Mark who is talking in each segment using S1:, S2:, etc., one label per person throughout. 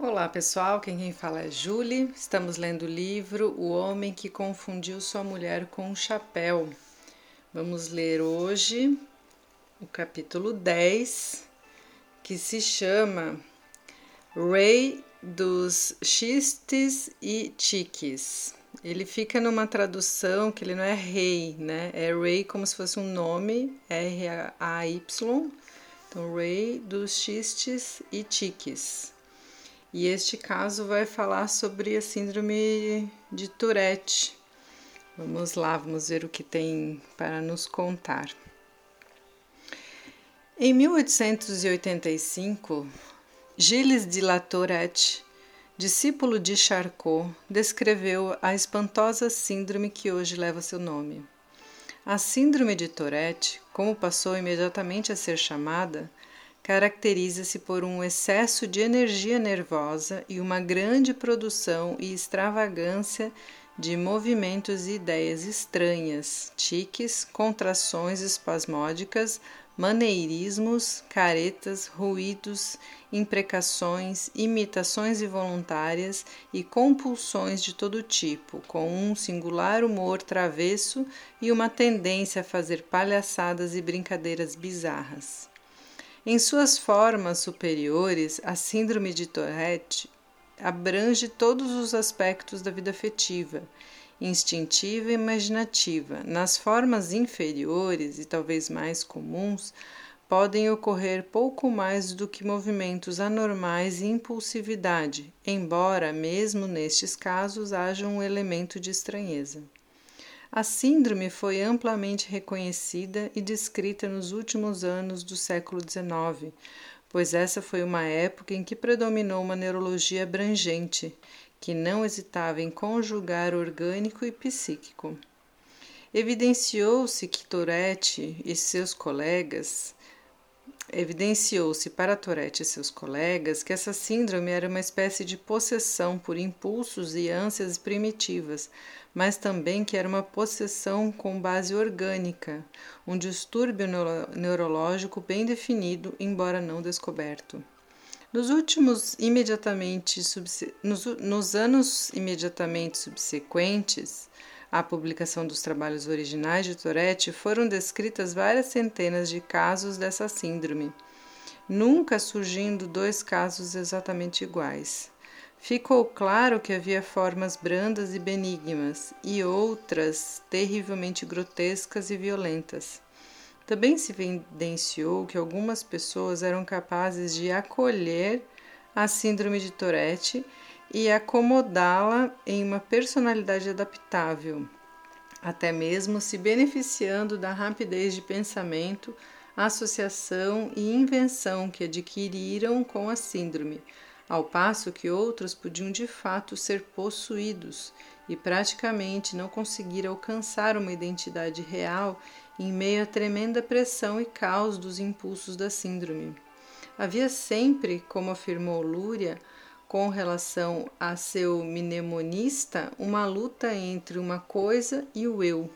S1: Olá pessoal, quem, fala é Julie. Estamos lendo o livro O Homem que Confundiu Sua Mulher com um Chapéu. Vamos ler hoje o capítulo 10, que se chama Rei dos Xistes e Tiques. Ele fica numa tradução que ele não é rei, né? É Ray como se fosse um nome, R-A-Y. Então, Ray dos Xistes e Tiques. E este caso vai falar sobre a síndrome de Tourette. Vamos lá, vamos ver o que tem para nos contar. Em 1885, Gilles de la Tourette, discípulo de Charcot, descreveu a espantosa síndrome que hoje leva seu nome. A síndrome de Tourette, como passou imediatamente a ser chamada, caracteriza-se por um excesso de energia nervosa e uma grande produção e extravagância de movimentos e ideias estranhas, tiques, contrações espasmódicas, maneirismos, caretas, ruídos, imprecações, imitações involuntárias e compulsões de todo tipo, com um singular humor travesso e uma tendência a fazer palhaçadas e brincadeiras bizarras. Em suas formas superiores, a síndrome de Tourette abrange todos os aspectos da vida afetiva, instintiva e imaginativa. Nas formas inferiores e talvez mais comuns, podem ocorrer pouco mais do que movimentos anormais e impulsividade, embora, mesmo nestes casos, haja um elemento de estranheza. A síndrome foi amplamente reconhecida e descrita nos últimos anos do século XIX, pois essa foi uma época em que predominou uma neurologia abrangente, que não hesitava em conjugar orgânico e psíquico. Evidenciou-se que Tourette e seus colegas Evidenciou-se para Tourette e seus colegas que essa síndrome era uma espécie de possessão por impulsos e ânsias primitivas, mas também que era uma possessão com base orgânica, um distúrbio neuro neurológico bem definido, embora não descoberto. Nos últimos imediatamente nos, nos anos imediatamente subsequentes, à publicação dos trabalhos originais de Tourette, foram descritas várias centenas de casos dessa síndrome, nunca surgindo dois casos exatamente iguais. Ficou claro que havia formas brandas e benignas e outras terrivelmente grotescas e violentas. Também se evidenciou que algumas pessoas eram capazes de acolher a síndrome de Tourette e acomodá-la em uma personalidade adaptável, até mesmo se beneficiando da rapidez de pensamento, associação e invenção que adquiriram com a síndrome, ao passo que outros podiam de fato ser possuídos e praticamente não conseguir alcançar uma identidade real em meio à tremenda pressão e caos dos impulsos da síndrome. Havia sempre, como afirmou Lúria, com relação a seu mnemonista uma luta entre uma coisa e o eu.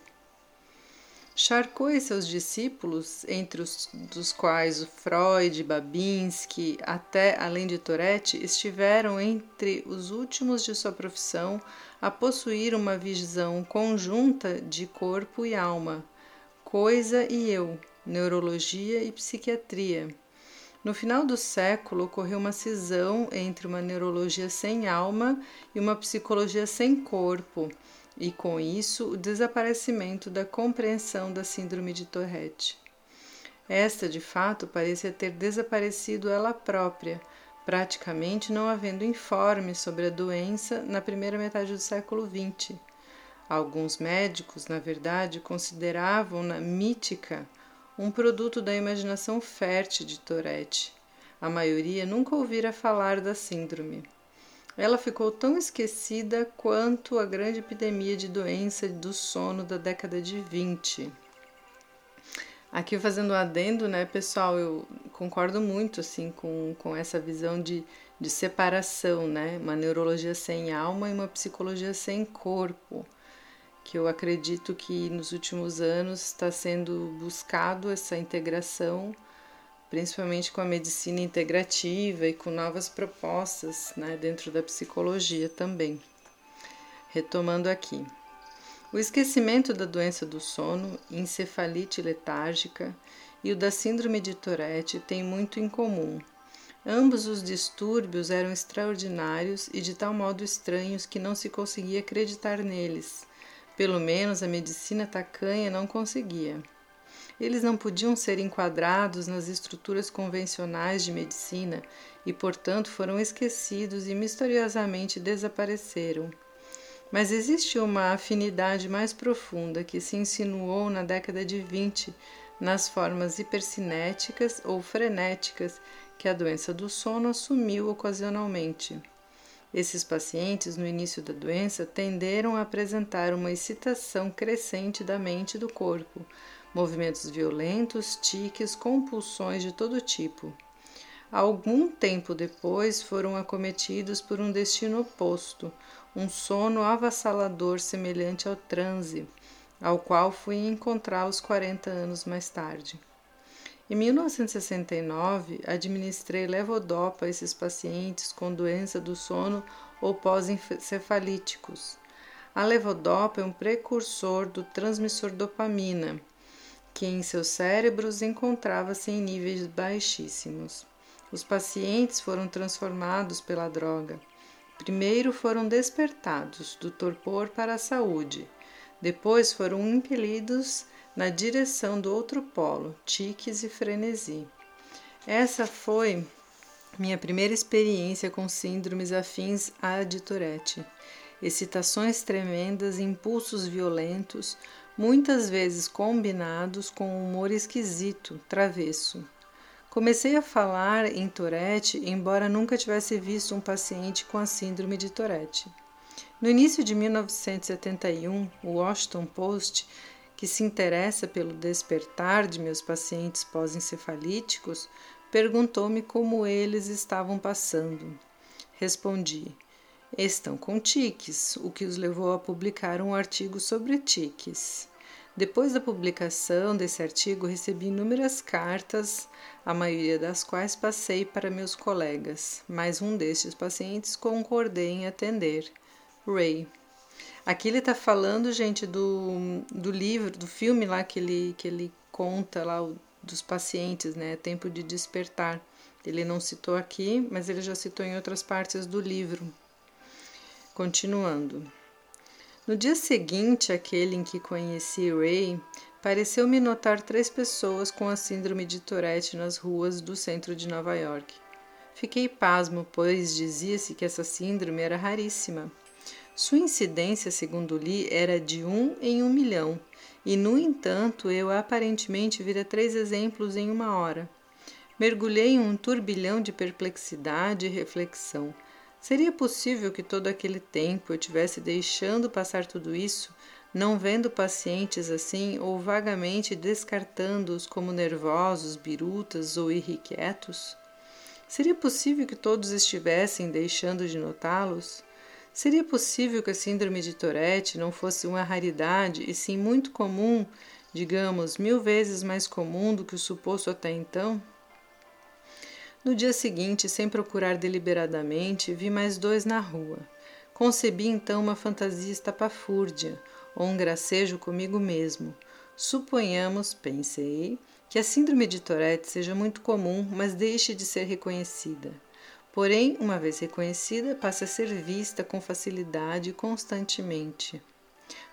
S1: Charcot e seus discípulos, entre os dos quais Freud, Babinski, até além de Tourette, estiveram entre os últimos de sua profissão a possuir uma visão conjunta de corpo e alma, coisa e eu, neurologia e psiquiatria. No final do século, ocorreu uma cisão entre uma neurologia sem alma e uma psicologia sem corpo, e com isso o desaparecimento da compreensão da síndrome de Tourette. Esta, de fato, parecia ter desaparecido ela própria, praticamente não havendo informes sobre a doença na primeira metade do século XX. Alguns médicos, na verdade, consideravam-na mítica um produto da imaginação fértil de Tourette. A maioria nunca ouvira falar da síndrome. Ela ficou tão esquecida quanto a grande epidemia de doença do sono da década de 20. Aqui fazendo um adendo, né, pessoal, eu concordo muito assim com, com essa visão de, de separação, né? Uma neurologia sem alma e uma psicologia sem corpo que eu acredito que nos últimos anos está sendo buscado essa integração principalmente com a medicina integrativa e com novas propostas né, dentro da psicologia também. Retomando aqui. O esquecimento da doença do sono, encefalite letárgica e o da síndrome de Tourette têm muito em comum. Ambos os distúrbios eram extraordinários e de tal modo estranhos que não se conseguia acreditar neles. Pelo menos a medicina tacanha não conseguia. Eles não podiam ser enquadrados nas estruturas convencionais de medicina e, portanto, foram esquecidos e misteriosamente desapareceram. Mas existe uma afinidade mais profunda que se insinuou na década de 20 nas formas hipercinéticas ou frenéticas que a doença do sono assumiu ocasionalmente. Esses pacientes, no início da doença, tenderam a apresentar uma excitação crescente da mente e do corpo, movimentos violentos, tiques, compulsões de todo tipo. Algum tempo depois foram acometidos por um destino oposto, um sono avassalador semelhante ao transe, ao qual fui encontrá-los 40 anos mais tarde. Em 1969, administrei levodopa a esses pacientes com doença do sono ou pós-encefalíticos. A levodopa é um precursor do transmissor dopamina, que em seus cérebros encontrava-se em níveis baixíssimos. Os pacientes foram transformados pela droga. Primeiro foram despertados do torpor para a saúde, depois foram impelidos na direção do outro polo, tiques e frenesi. Essa foi minha primeira experiência com síndromes afins à de Tourette. Excitações tremendas, impulsos violentos, muitas vezes combinados com um humor esquisito, travesso. Comecei a falar em Tourette, embora nunca tivesse visto um paciente com a síndrome de Tourette. No início de 1971, o Washington Post, que se interessa pelo despertar de meus pacientes pós-encefalíticos, perguntou-me como eles estavam passando. Respondi: estão com tiques, o que os levou a publicar um artigo sobre tiques. Depois da publicação desse artigo, recebi inúmeras cartas, a maioria das quais passei para meus colegas, mas um destes pacientes concordei em atender, Ray. Aqui ele está falando, gente, do, do livro, do filme lá que ele, que ele conta lá dos pacientes, né? Tempo de despertar. Ele não citou aqui, mas ele já citou em outras partes do livro. Continuando. No dia seguinte, aquele em que conheci Ray, pareceu-me notar três pessoas com a síndrome de Tourette nas ruas do centro de Nova York. Fiquei pasmo, pois dizia-se que essa síndrome era raríssima. Sua incidência, segundo li, era de um em um milhão, e, no entanto, eu aparentemente vira três exemplos em uma hora. Mergulhei em um turbilhão de perplexidade e reflexão. Seria possível que todo aquele tempo eu tivesse deixando passar tudo isso, não vendo pacientes assim ou vagamente descartando-os como nervosos, birutas ou irrequietos? Seria possível que todos estivessem deixando de notá-los? Seria possível que a síndrome de Tourette não fosse uma raridade e sim muito comum, digamos, mil vezes mais comum do que o suposto até então? No dia seguinte, sem procurar deliberadamente, vi mais dois na rua. Concebi então uma fantasia estapafúrdia, ou um gracejo comigo mesmo. Suponhamos, pensei, que a síndrome de Tourette seja muito comum, mas deixe de ser reconhecida. Porém, uma vez reconhecida, passa a ser vista com facilidade constantemente.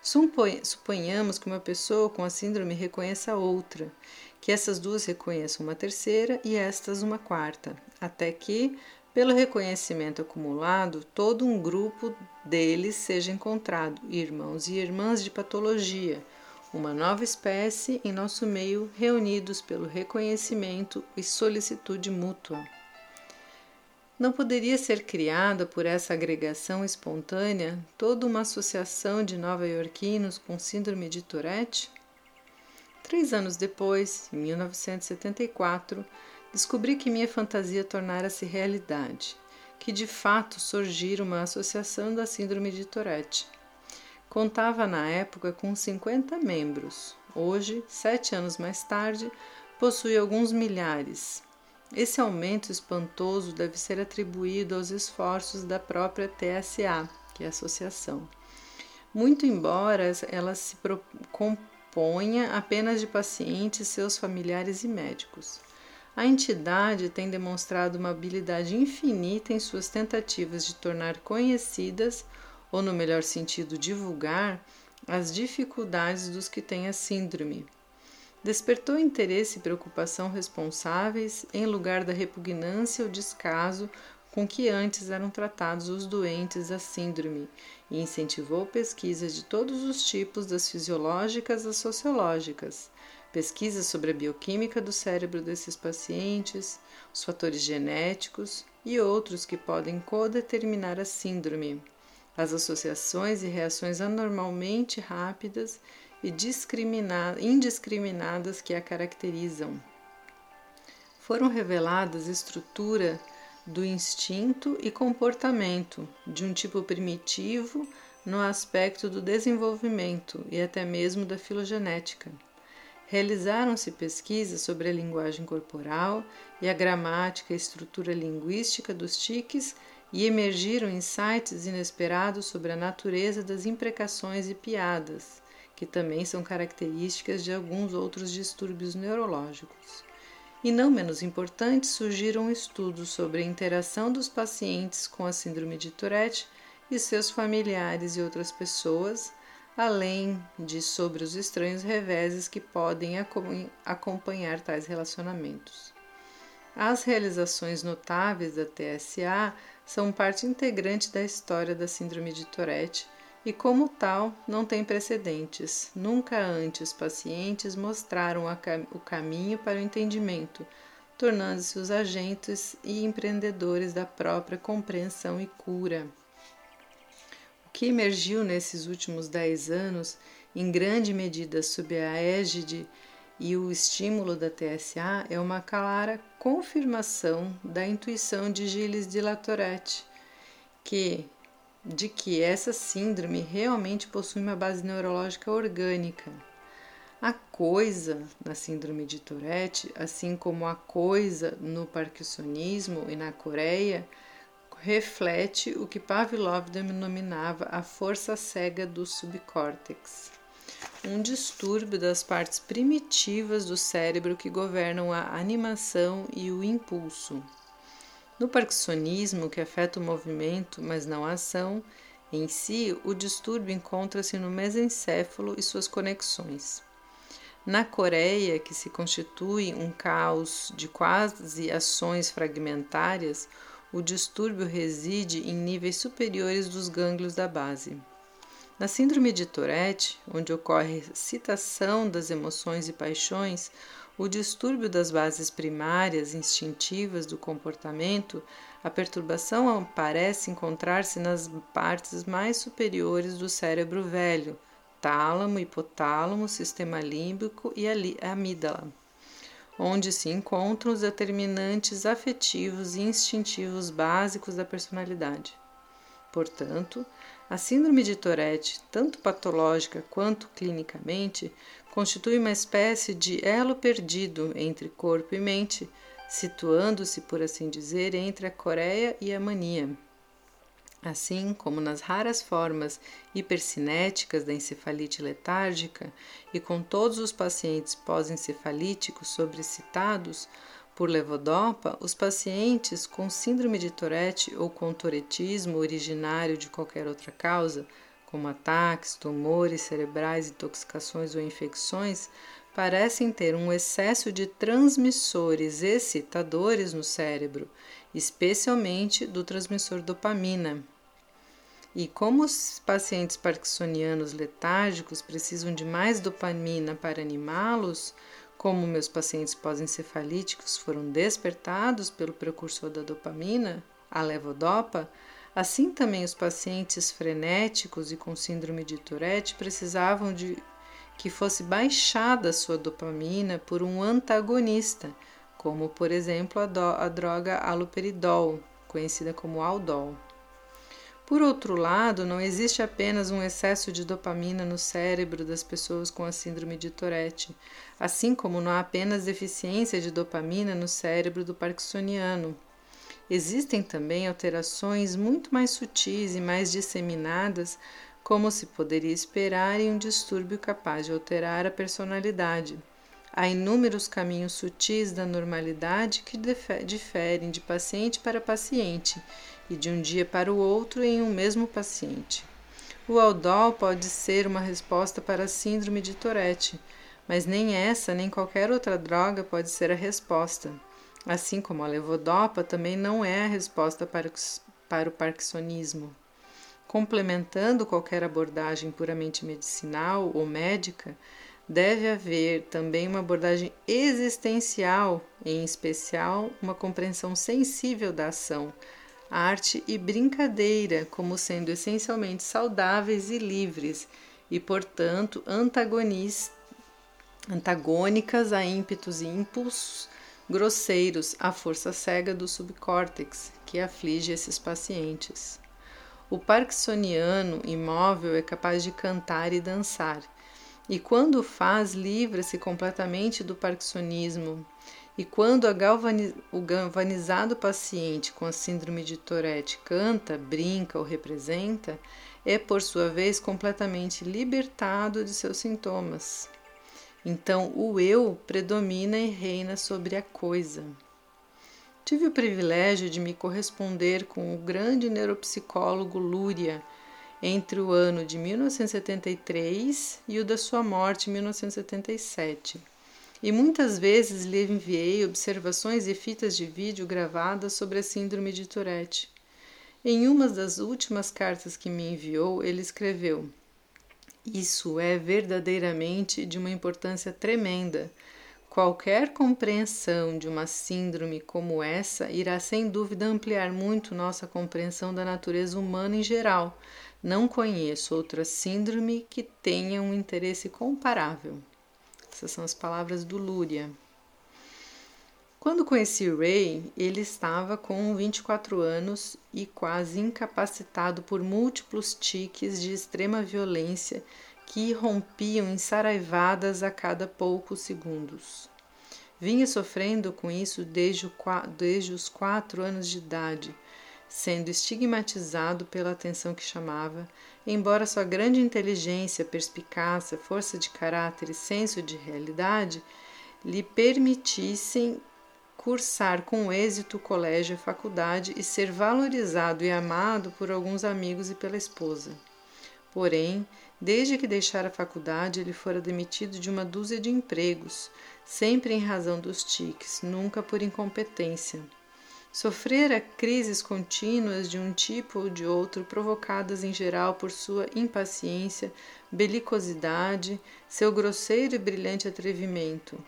S1: Suponhamos que uma pessoa com a síndrome reconheça outra, que essas duas reconheçam uma terceira e estas uma quarta, até que, pelo reconhecimento acumulado, todo um grupo deles seja encontrado, irmãos e irmãs de patologia, uma nova espécie em nosso meio, reunidos pelo reconhecimento e solicitude mútua. Não poderia ser criada por essa agregação espontânea toda uma associação de nova-iorquinos com síndrome de Tourette? Três anos depois, em 1974, descobri que minha fantasia tornara-se realidade, que de fato surgira uma associação da Síndrome de Tourette. Contava na época com 50 membros. Hoje, sete anos mais tarde, possui alguns milhares. Esse aumento espantoso deve ser atribuído aos esforços da própria TSA, que é a associação. Muito embora ela se componha apenas de pacientes, seus familiares e médicos. A entidade tem demonstrado uma habilidade infinita em suas tentativas de tornar conhecidas, ou no melhor sentido, divulgar, as dificuldades dos que têm a síndrome despertou interesse e preocupação responsáveis em lugar da repugnância ou descaso com que antes eram tratados os doentes da síndrome e incentivou pesquisas de todos os tipos, das fisiológicas às sociológicas, pesquisas sobre a bioquímica do cérebro desses pacientes, os fatores genéticos e outros que podem codeterminar a síndrome, as associações e reações anormalmente rápidas e indiscriminadas que a caracterizam. Foram reveladas estrutura do instinto e comportamento de um tipo primitivo no aspecto do desenvolvimento e até mesmo da filogenética. Realizaram-se pesquisas sobre a linguagem corporal e a gramática e estrutura linguística dos tiques e emergiram insights inesperados sobre a natureza das imprecações e piadas, que também são características de alguns outros distúrbios neurológicos. E não menos importante, surgiram estudos sobre a interação dos pacientes com a síndrome de Tourette e seus familiares e outras pessoas, além de sobre os estranhos reveses que podem acompanhar tais relacionamentos. As realizações notáveis da TSA são parte integrante da história da síndrome de Tourette e, como tal, não tem precedentes. Nunca antes pacientes mostraram o caminho para o entendimento, tornando-se os agentes e empreendedores da própria compreensão e cura. O que emergiu nesses últimos dez anos, em grande medida sob a égide e o estímulo da TSA, é uma clara confirmação da intuição de Gilles de Latourette, que, de que essa síndrome realmente possui uma base neurológica orgânica. A coisa na síndrome de Tourette, assim como a coisa no parkinsonismo e na Coreia, reflete o que Pavlov denominava a força cega do subcórtex, um distúrbio das partes primitivas do cérebro que governam a animação e o impulso. No parkinsonismo, que afeta o movimento, mas não a ação, em si, o distúrbio encontra-se no mesencéfalo e suas conexões. Na Coreia, que se constitui um caos de quase ações fragmentárias, o distúrbio reside em níveis superiores dos gânglios da base. Na síndrome de Tourette, onde ocorre citação das emoções e paixões, o distúrbio das bases primárias instintivas do comportamento, a perturbação parece encontrar-se nas partes mais superiores do cérebro velho, tálamo, hipotálamo, sistema límbico e amígdala, onde se encontram os determinantes afetivos e instintivos básicos da personalidade. Portanto, a síndrome de Tourette, tanto patológica quanto clinicamente, constitui uma espécie de elo perdido entre corpo e mente, situando-se, por assim dizer, entre a Coreia e a mania. Assim como nas raras formas hipercinéticas da encefalite letárgica e com todos os pacientes pós-encefalíticos sobrecitados por levodopa, os pacientes com síndrome de Tourette ou com touretismo originário de qualquer outra causa como ataques, tumores cerebrais, intoxicações ou infecções, parecem ter um excesso de transmissores excitadores no cérebro, especialmente do transmissor dopamina. E como os pacientes parkinsonianos letárgicos precisam de mais dopamina para animá-los, como meus pacientes pós-encefalíticos foram despertados pelo precursor da dopamina, a levodopa, Assim também os pacientes frenéticos e com síndrome de Tourette precisavam de que fosse baixada sua dopamina por um antagonista, como por exemplo a, do, a droga aloperidol, conhecida como Aldol. Por outro lado, não existe apenas um excesso de dopamina no cérebro das pessoas com a síndrome de Tourette, assim como não há apenas deficiência de dopamina no cérebro do parkinsoniano. Existem também alterações muito mais sutis e mais disseminadas, como se poderia esperar em um distúrbio capaz de alterar a personalidade. Há inúmeros caminhos sutis da normalidade que diferem de paciente para paciente e de um dia para o outro em um mesmo paciente. O Aldol pode ser uma resposta para a síndrome de Tourette, mas nem essa nem qualquer outra droga pode ser a resposta. Assim como a levodopa também não é a resposta para, para o parkinsonismo. Complementando qualquer abordagem puramente medicinal ou médica, deve haver também uma abordagem existencial, em especial uma compreensão sensível da ação, arte e brincadeira como sendo essencialmente saudáveis e livres e, portanto, antagônicas a ímpetos e impulsos grosseiros à força cega do subcórtex que aflige esses pacientes. O parkinsoniano imóvel é capaz de cantar e dançar, e quando faz, livra-se completamente do parkinsonismo e quando o galvanizado paciente com a síndrome de Tourette canta, brinca ou representa, é por sua vez completamente libertado de seus sintomas. Então o eu predomina e reina sobre a coisa. Tive o privilégio de me corresponder com o grande neuropsicólogo Lúria entre o ano de 1973 e o da sua morte em 1977 e muitas vezes lhe enviei observações e fitas de vídeo gravadas sobre a síndrome de Tourette. Em uma das últimas cartas que me enviou, ele escreveu: Isso é verdadeiramente de uma importância tremenda. Qualquer compreensão de uma síndrome como essa irá sem dúvida ampliar muito nossa compreensão da natureza humana em geral. Não conheço outra síndrome que tenha um interesse comparável. Essas são as palavras do Lúria. Quando conheci Ray, ele estava com 24 anos e quase incapacitado por múltiplos tiques de extrema violência que rompiam em saraivadas a cada poucos segundos. Vinha sofrendo com isso desde, o, desde os quatro anos de idade, sendo estigmatizado pela atenção que chamava, embora sua grande inteligência, perspicácia, força de caráter e senso de realidade lhe permitissem cursar com êxito o colégio e faculdade e ser valorizado e amado por alguns amigos e pela esposa. Porém, desde que deixara a faculdade, ele fora demitido de uma dúzia de empregos, sempre em razão dos tiques, nunca por incompetência. Sofrera crises contínuas de um tipo ou de outro, provocadas em geral por sua impaciência, belicosidade, seu grosseiro e brilhante atrevimento.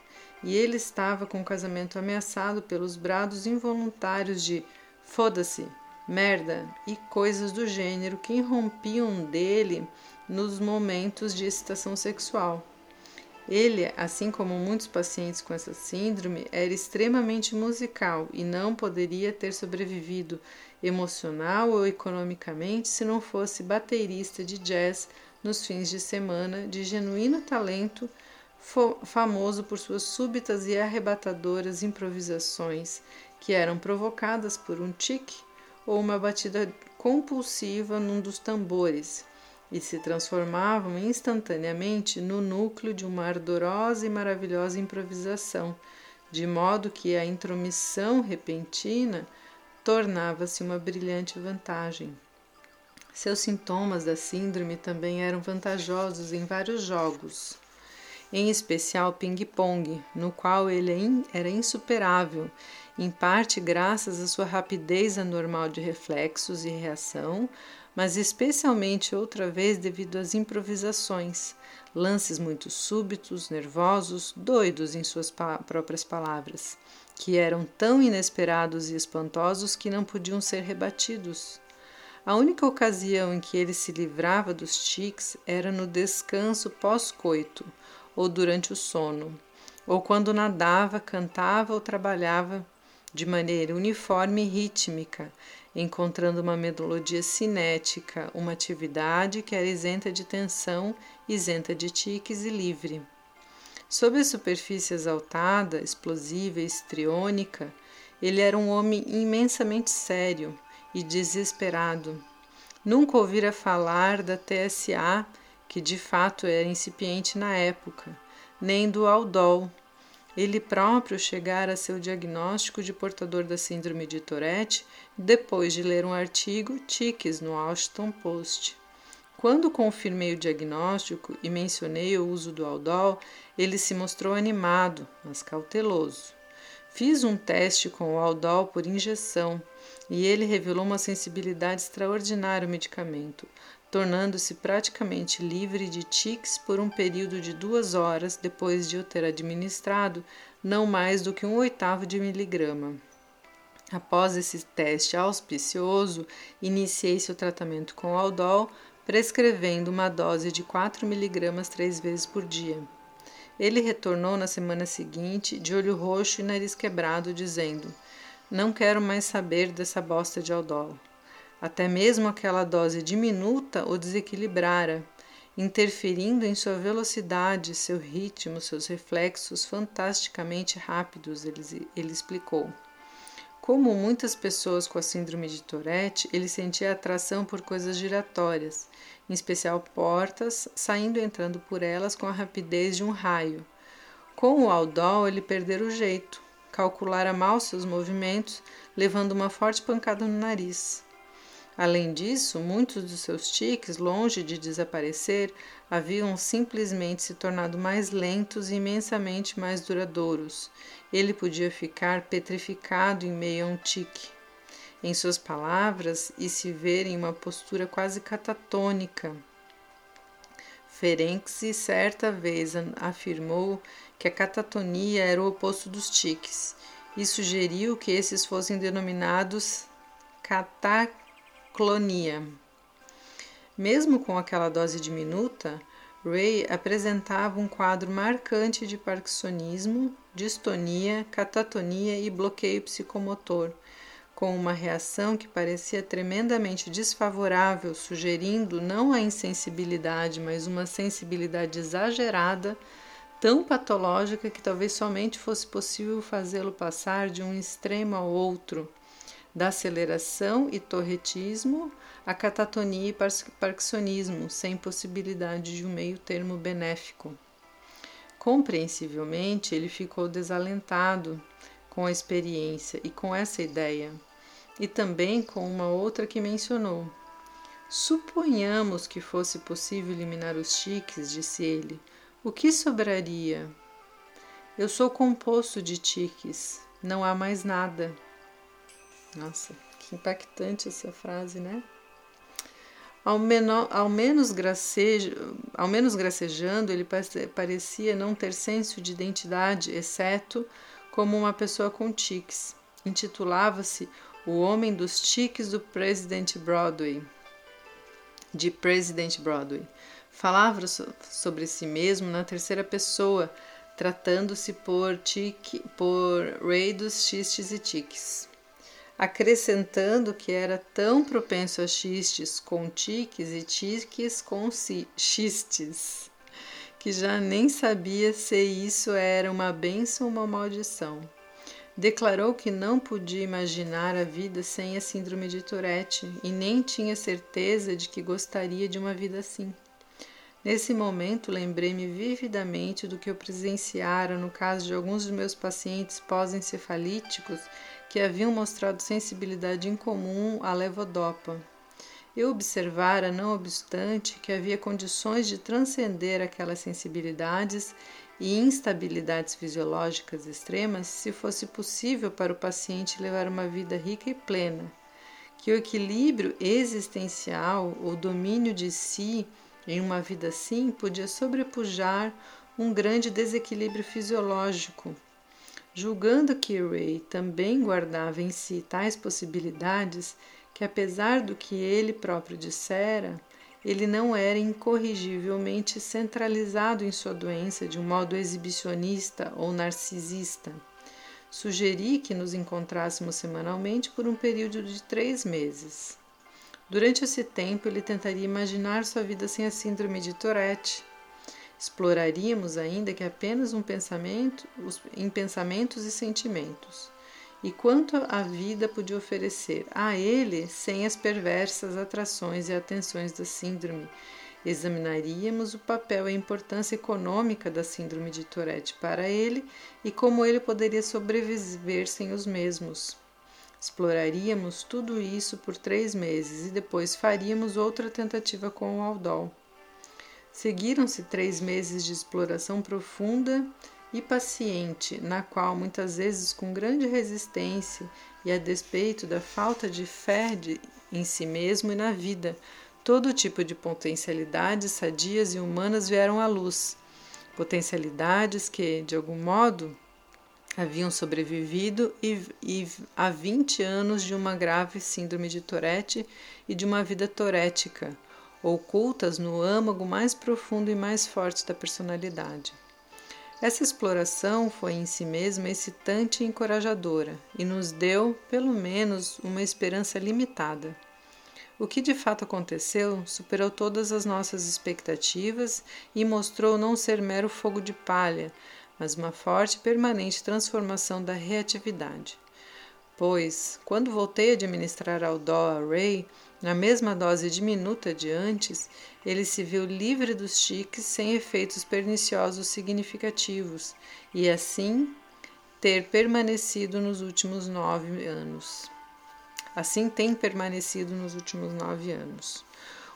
S1: E ele estava com o casamento ameaçado pelos brados involuntários de foda-se, merda e coisas do gênero que irrompiam dele nos momentos de excitação sexual. Ele, assim como muitos pacientes com essa síndrome, era extremamente musical e não poderia ter sobrevivido emocional ou economicamente se não fosse baterista de jazz nos fins de semana, de genuíno talento, famoso por suas súbitas e arrebatadoras improvisações, que eram provocadas por um tique ou uma batida compulsiva num dos tambores e se transformavam instantaneamente no núcleo de uma ardorosa e maravilhosa improvisação, de modo que a intromissão repentina tornava-se uma brilhante vantagem. Seus sintomas da síndrome também eram vantajosos em vários jogos, em especial ping-pong, no qual ele é era insuperável, em parte graças à sua rapidez anormal de reflexos e reação, mas especialmente outra vez devido às improvisações, lances muito súbitos, nervosos, doidos em suas pa próprias palavras, que eram tão inesperados e espantosos que não podiam ser rebatidos. A única ocasião em que ele se livrava dos tics era no descanso pós-coito ou durante o sono, ou quando nadava, cantava ou trabalhava de maneira uniforme e rítmica, encontrando uma melodia cinética, uma atividade que era isenta de tensão, isenta de tiques e livre. Sob a superfície exaltada, explosiva e estriônica, ele era um homem imensamente sério e desesperado. Nunca ouvira falar da TSA, que de fato era incipiente na época, nem do Aldol. Ele próprio chegara a seu diagnóstico de portador da síndrome de Tourette depois de ler um artigo tiques no Washington Post. Quando confirmei o diagnóstico e mencionei o uso do Aldol, ele se mostrou animado, mas cauteloso. Fiz um teste com o Aldol por injeção e ele revelou uma sensibilidade extraordinária ao medicamento, tornando-se praticamente livre de tics por um período de duas horas depois de eu ter administrado não mais do que um oitavo de miligrama. Após esse teste auspicioso, iniciei seu tratamento com Aldol prescrevendo uma dose de 4 miligramas três vezes por dia. Ele retornou na semana seguinte, de olho roxo e nariz quebrado, dizendo: Não quero mais saber dessa bosta de Aldol. Até mesmo aquela dose diminuta o desequilibrara, interferindo em sua velocidade, seu ritmo, seus reflexos fantasticamente rápidos, ele, ele explicou. Como muitas pessoas com a síndrome de Tourette, ele sentia atração por coisas giratórias, em especial portas, saindo e entrando por elas com a rapidez de um raio. Com o Aldol, ele perdera o jeito, calculara mal seus movimentos, levando uma forte pancada no nariz. Além disso, muitos dos seus tiques, longe de desaparecer, haviam simplesmente se tornado mais lentos e imensamente mais duradouros. Ele podia ficar petrificado em meio a um tique. Em suas palavras, e se ver em uma postura quase catatônica. Ferenc certa vez afirmou que a catatonia era o oposto dos tiques e sugeriu que esses fossem denominados catacronia clonia. Mesmo com aquela dose diminuta, Ray apresentava um quadro marcante de parkinsonismo, distonia, catatonia e bloqueio psicomotor, com uma reação que parecia tremendamente desfavorável, sugerindo não a insensibilidade, mas uma sensibilidade exagerada, tão patológica que talvez somente fosse possível fazê-lo passar de um extremo ao outro da aceleração e torretismo à catatonia e parkinsonismo, sem possibilidade de um meio termo benéfico. Compreensivelmente, ele ficou desalentado com a experiência e com essa ideia, e também com uma outra que mencionou. Suponhamos que fosse possível eliminar os tiques, disse ele. O que sobraria? Eu sou composto de tiques, não há mais nada. Nossa, que impactante essa frase, né? Ao, menor, ao, menos gracejo, ao menos gracejando, ele parecia não ter senso de identidade, exceto como uma pessoa com tiques. Intitulava-se O Homem dos Tiques do President Broadway. De President Broadway. Falava sobre si mesmo na terceira pessoa, tratando-se por, tique, por rei dos xistes e tiques acrescentando que era tão propenso a xistes com tiques e tiques com xistes, que já nem sabia se isso era uma bênção ou uma maldição. Declarou que não podia imaginar a vida sem a síndrome de Tourette e nem tinha certeza de que gostaria de uma vida assim. Nesse momento, lembrei-me vividamente do que eu presenciara no caso de alguns dos meus pacientes pós-encefalíticos que haviam mostrado sensibilidade incomum à levodopa. Eu observara, não obstante, que havia condições de transcender aquelas sensibilidades e instabilidades fisiológicas extremas se fosse possível para o paciente levar uma vida rica e plena, que o equilíbrio existencial, o domínio de si em uma vida assim, podia sobrepujar um grande desequilíbrio fisiológico julgando que Ray também guardava em si tais possibilidades que, apesar do que ele próprio dissera, ele não era incorrigivelmente centralizado em sua doença de um modo exibicionista ou narcisista. sugeri que nos encontrássemos semanalmente por um período de três meses. Durante esse tempo, ele tentaria imaginar sua vida sem a síndrome de Tourette. Exploraríamos ainda que apenas um pensamento, em pensamentos e sentimentos, e quanto a vida podia oferecer a ele sem as perversas atrações e atenções da síndrome. Examinaríamos o papel e a importância econômica da síndrome de Tourette para ele e como ele poderia sobreviver sem os mesmos. Exploraríamos tudo isso por três meses e depois faríamos outra tentativa com o Aldol. Seguiram-se três meses de exploração profunda e paciente, na qual, muitas vezes com grande resistência e a despeito da falta de fé de, em si mesmo e na vida, todo tipo de potencialidades sadias e humanas vieram à luz. Potencialidades que, de algum modo, haviam sobrevivido e, e há 20 anos de uma grave síndrome de Tourette e de uma vida torética, ocultas no âmago mais profundo e mais forte da personalidade. Essa exploração foi em si mesma excitante e encorajadora e nos deu, pelo menos, uma esperança limitada. O que de fato aconteceu superou todas as nossas expectativas e mostrou não ser mero fogo de palha, mas uma forte e permanente transformação da reatividade. Pois, quando voltei a administrar ao Dó a Ray, na mesma dose diminuta de antes, ele se viu livre dos tiques sem efeitos perniciosos significativos e assim ter permanecido nos últimos nove anos. Assim tem permanecido nos últimos nove anos.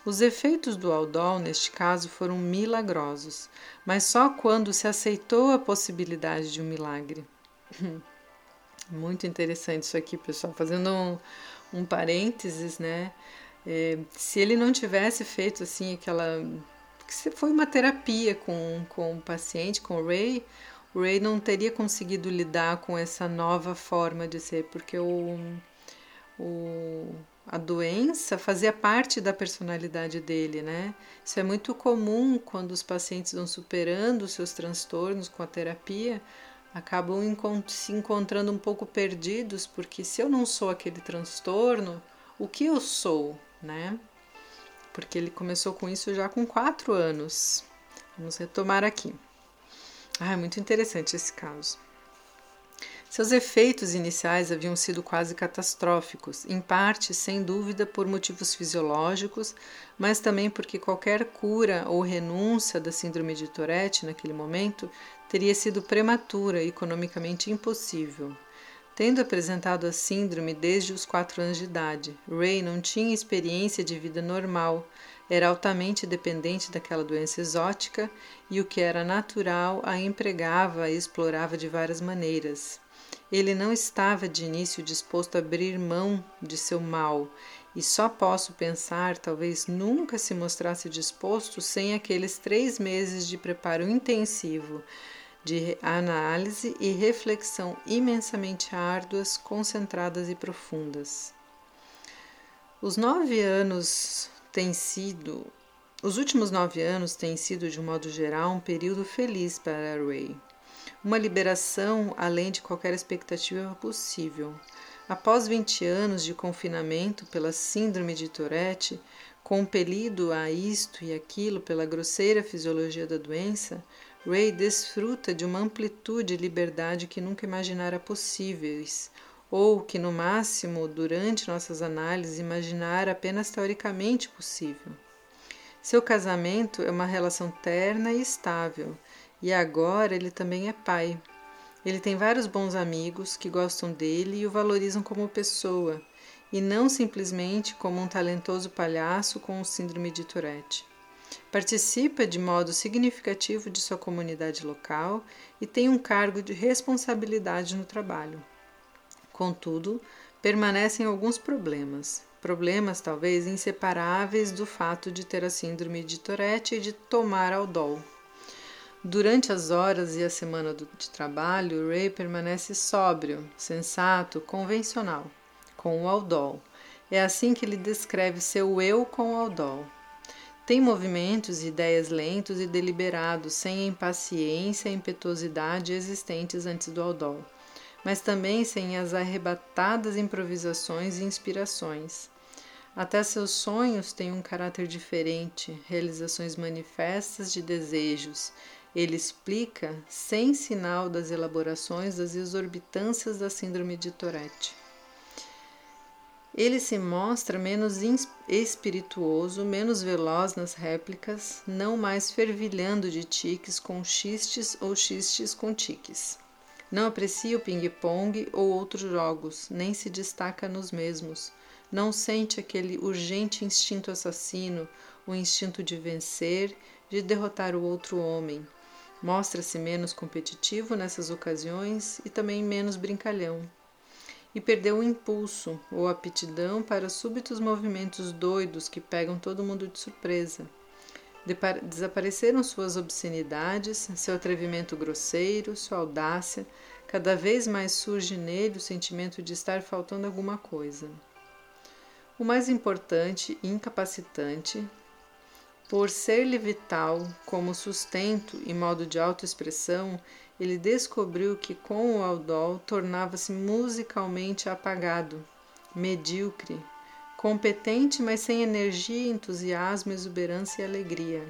S1: Os efeitos do Aldol, neste caso, foram milagrosos, mas só quando se aceitou a possibilidade de um milagre. Muito interessante isso aqui, pessoal. Fazendo um, um parênteses, né? É, se ele não tivesse feito assim aquela. Se foi uma terapia com, com o paciente, com o Ray, o Ray não teria conseguido lidar com essa nova forma de ser, porque o, o a doença fazia parte da personalidade dele, né? Isso é muito comum quando os pacientes vão superando os seus transtornos com a terapia, acabam se encontrando um pouco perdidos, porque se eu não sou aquele transtorno, o que eu sou, né? Porque ele começou com isso já com quatro anos. Vamos retomar aqui. Ah, é muito interessante esse caso. Seus efeitos iniciais haviam sido quase catastróficos, em parte, sem dúvida, por motivos fisiológicos, mas também porque qualquer cura ou renúncia da síndrome de Tourette naquele momento teria sido prematura e economicamente impossível. Tendo apresentado a síndrome desde os quatro anos de idade, Ray não tinha experiência de vida normal, era altamente dependente daquela doença exótica e o que era natural a empregava e explorava de várias maneiras. Ele não estava de início disposto a abrir mão de seu mal, e só posso pensar, talvez nunca se mostrasse disposto sem aqueles três meses de preparo intensivo, de análise e reflexão imensamente árduas, concentradas e profundas. Os nove anos têm sido. Os últimos nove anos têm sido, de um modo geral, um período feliz para Ray uma liberação além de qualquer expectativa possível. Após 20 anos de confinamento pela síndrome de Tourette, compelido a isto e aquilo pela grosseira fisiologia da doença, Ray desfruta de uma amplitude e liberdade que nunca imaginara possíveis, ou que, no máximo, durante nossas análises, imaginara apenas teoricamente possível. Seu casamento é uma relação terna e estável, e agora ele também é pai. Ele tem vários bons amigos que gostam dele e o valorizam como pessoa, e não simplesmente como um talentoso palhaço com síndrome de Tourette. Participa de modo significativo de sua comunidade local e tem um cargo de responsabilidade no trabalho. Contudo, permanecem alguns problemas, problemas talvez inseparáveis do fato de ter a síndrome de Tourette e de tomar Aldol. Durante as horas e a semana de trabalho, Ray permanece sóbrio, sensato, convencional, com o Aldol. É assim que ele descreve seu eu com o Aldol. Tem movimentos e ideias lentos e deliberados, sem a impaciência e impetuosidade existentes antes do Aldol. mas também sem as arrebatadas improvisações e inspirações. Até seus sonhos têm um caráter diferente, realizações manifestas de desejos. Ele explica, sem sinal das elaborações das exorbitâncias da síndrome de Tourette. Ele se mostra menos espirituoso, menos veloz nas réplicas, não mais fervilhando de tiques com xistes ou xistes com tiques. Não aprecia o ping-pong ou outros jogos, nem se destaca nos mesmos. Não sente aquele urgente instinto assassino, o instinto de vencer, de derrotar o outro homem. Mostra-se menos competitivo nessas ocasiões e também menos brincalhão e perdeu o impulso ou aptidão para súbitos movimentos doidos que pegam todo mundo de surpresa. Desapareceram suas obscenidades, seu atrevimento grosseiro, sua audácia. Cada vez mais surge nele o sentimento de estar faltando alguma coisa. O mais importante e incapacitante, por ser-lhe vital como sustento e modo de autoexpressão, ele descobriu que com o Aldol tornava-se musicalmente apagado, medíocre, competente, mas sem energia, entusiasmo, exuberância e alegria.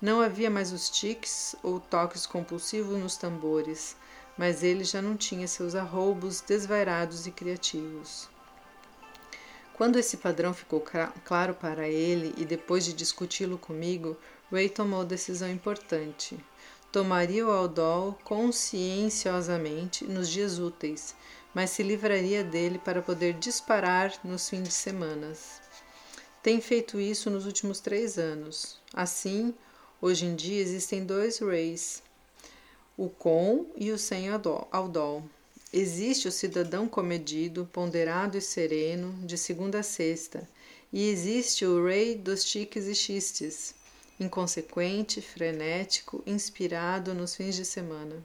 S1: Não havia mais os tiques ou toques compulsivos nos tambores, mas ele já não tinha seus arroubos desvairados e criativos. Quando esse padrão ficou claro para ele e depois de discuti-lo comigo, Ray tomou decisão importante tomaria o Aldol conscienciosamente nos dias úteis, mas se livraria dele para poder disparar nos fins de semanas. Tem feito isso nos últimos três anos. Assim, hoje em dia existem dois Rays, o com e o sem Aldol. Existe o cidadão comedido, ponderado e sereno, de segunda a sexta, e existe o Ray dos tiques e xistes inconsequente, frenético, inspirado nos fins de semana.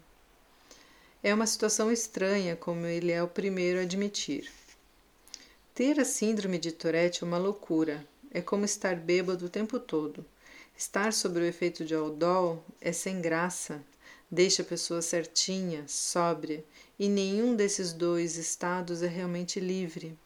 S1: É uma situação estranha, como ele é o primeiro a admitir. Ter a síndrome de Tourette é uma loucura. É como estar bêbado o tempo todo. Estar sob o efeito de Aldol é sem graça, deixa a pessoa certinha, sóbria, e nenhum desses dois estados é realmente livre.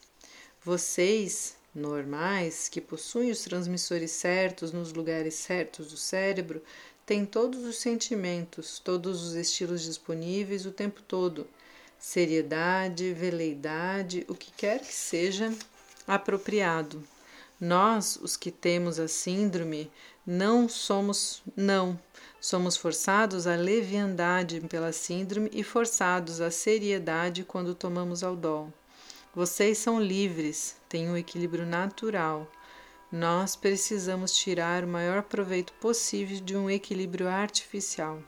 S1: Vocês, normais, que possuem os transmissores certos nos lugares certos do cérebro, têm todos os sentimentos, todos os estilos disponíveis o tempo todo. Seriedade, veleidade, o que quer que seja apropriado. Nós, os que temos a síndrome, não somos, não, somos forçados à leviandade pela síndrome e forçados à seriedade quando tomamos Aldol. Vocês são livres, têm um equilíbrio natural. Nós precisamos tirar o maior proveito possível de um equilíbrio artificial.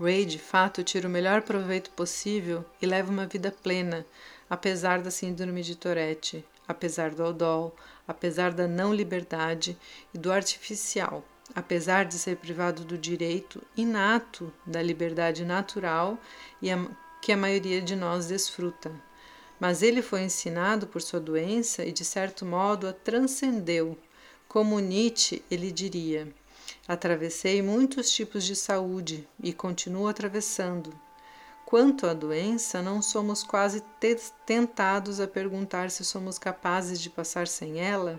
S1: Ray, de fato, tira o melhor proveito possível e leva uma vida plena, apesar da síndrome de Tourette, apesar do Aldol, apesar da não liberdade e do artificial, apesar de ser privado do direito inato da liberdade natural e a, que a maioria de nós desfruta mas ele foi ensinado por sua doença e, de certo modo, a transcendeu. Como Nietzsche, ele diria: Atravessei muitos tipos de saúde e continuo atravessando. Quanto à doença, não somos quase tentados a perguntar se somos capazes de passar sem ela?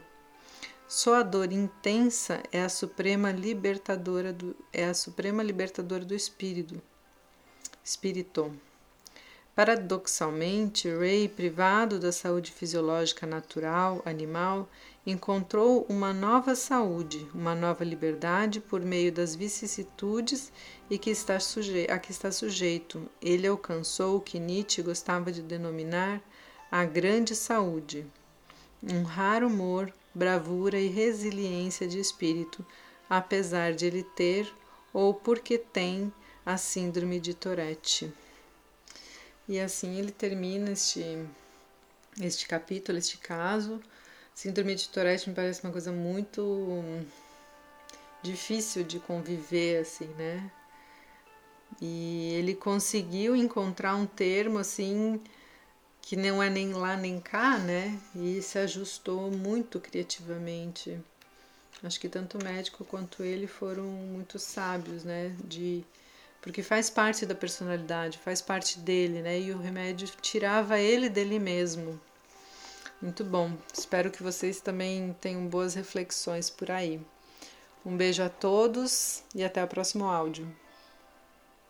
S1: Só a dor intensa é a suprema libertadora do, é a suprema libertadora do espírito. Espírito. Paradoxalmente, Ray, privado da saúde fisiológica natural, animal, encontrou uma nova saúde, uma nova liberdade por meio das vicissitudes e que está a que está sujeito. Ele alcançou o que Nietzsche gostava de denominar a grande saúde, um raro humor, bravura e resiliência de espírito, apesar de ele ter ou porque tem a síndrome de Tourette. E assim ele termina este, este capítulo, este caso. Síndrome de Tourette me parece uma coisa muito difícil de conviver, assim, né? E ele conseguiu encontrar um termo, assim, que não é nem lá nem cá, né? E se ajustou muito criativamente. Acho que tanto o médico quanto ele foram muito sábios, né? De porque faz parte da personalidade, faz parte dele, né? E o remédio tirava ele dele mesmo. Muito bom. Espero que vocês também tenham boas reflexões por aí. Um beijo a todos e até o próximo áudio.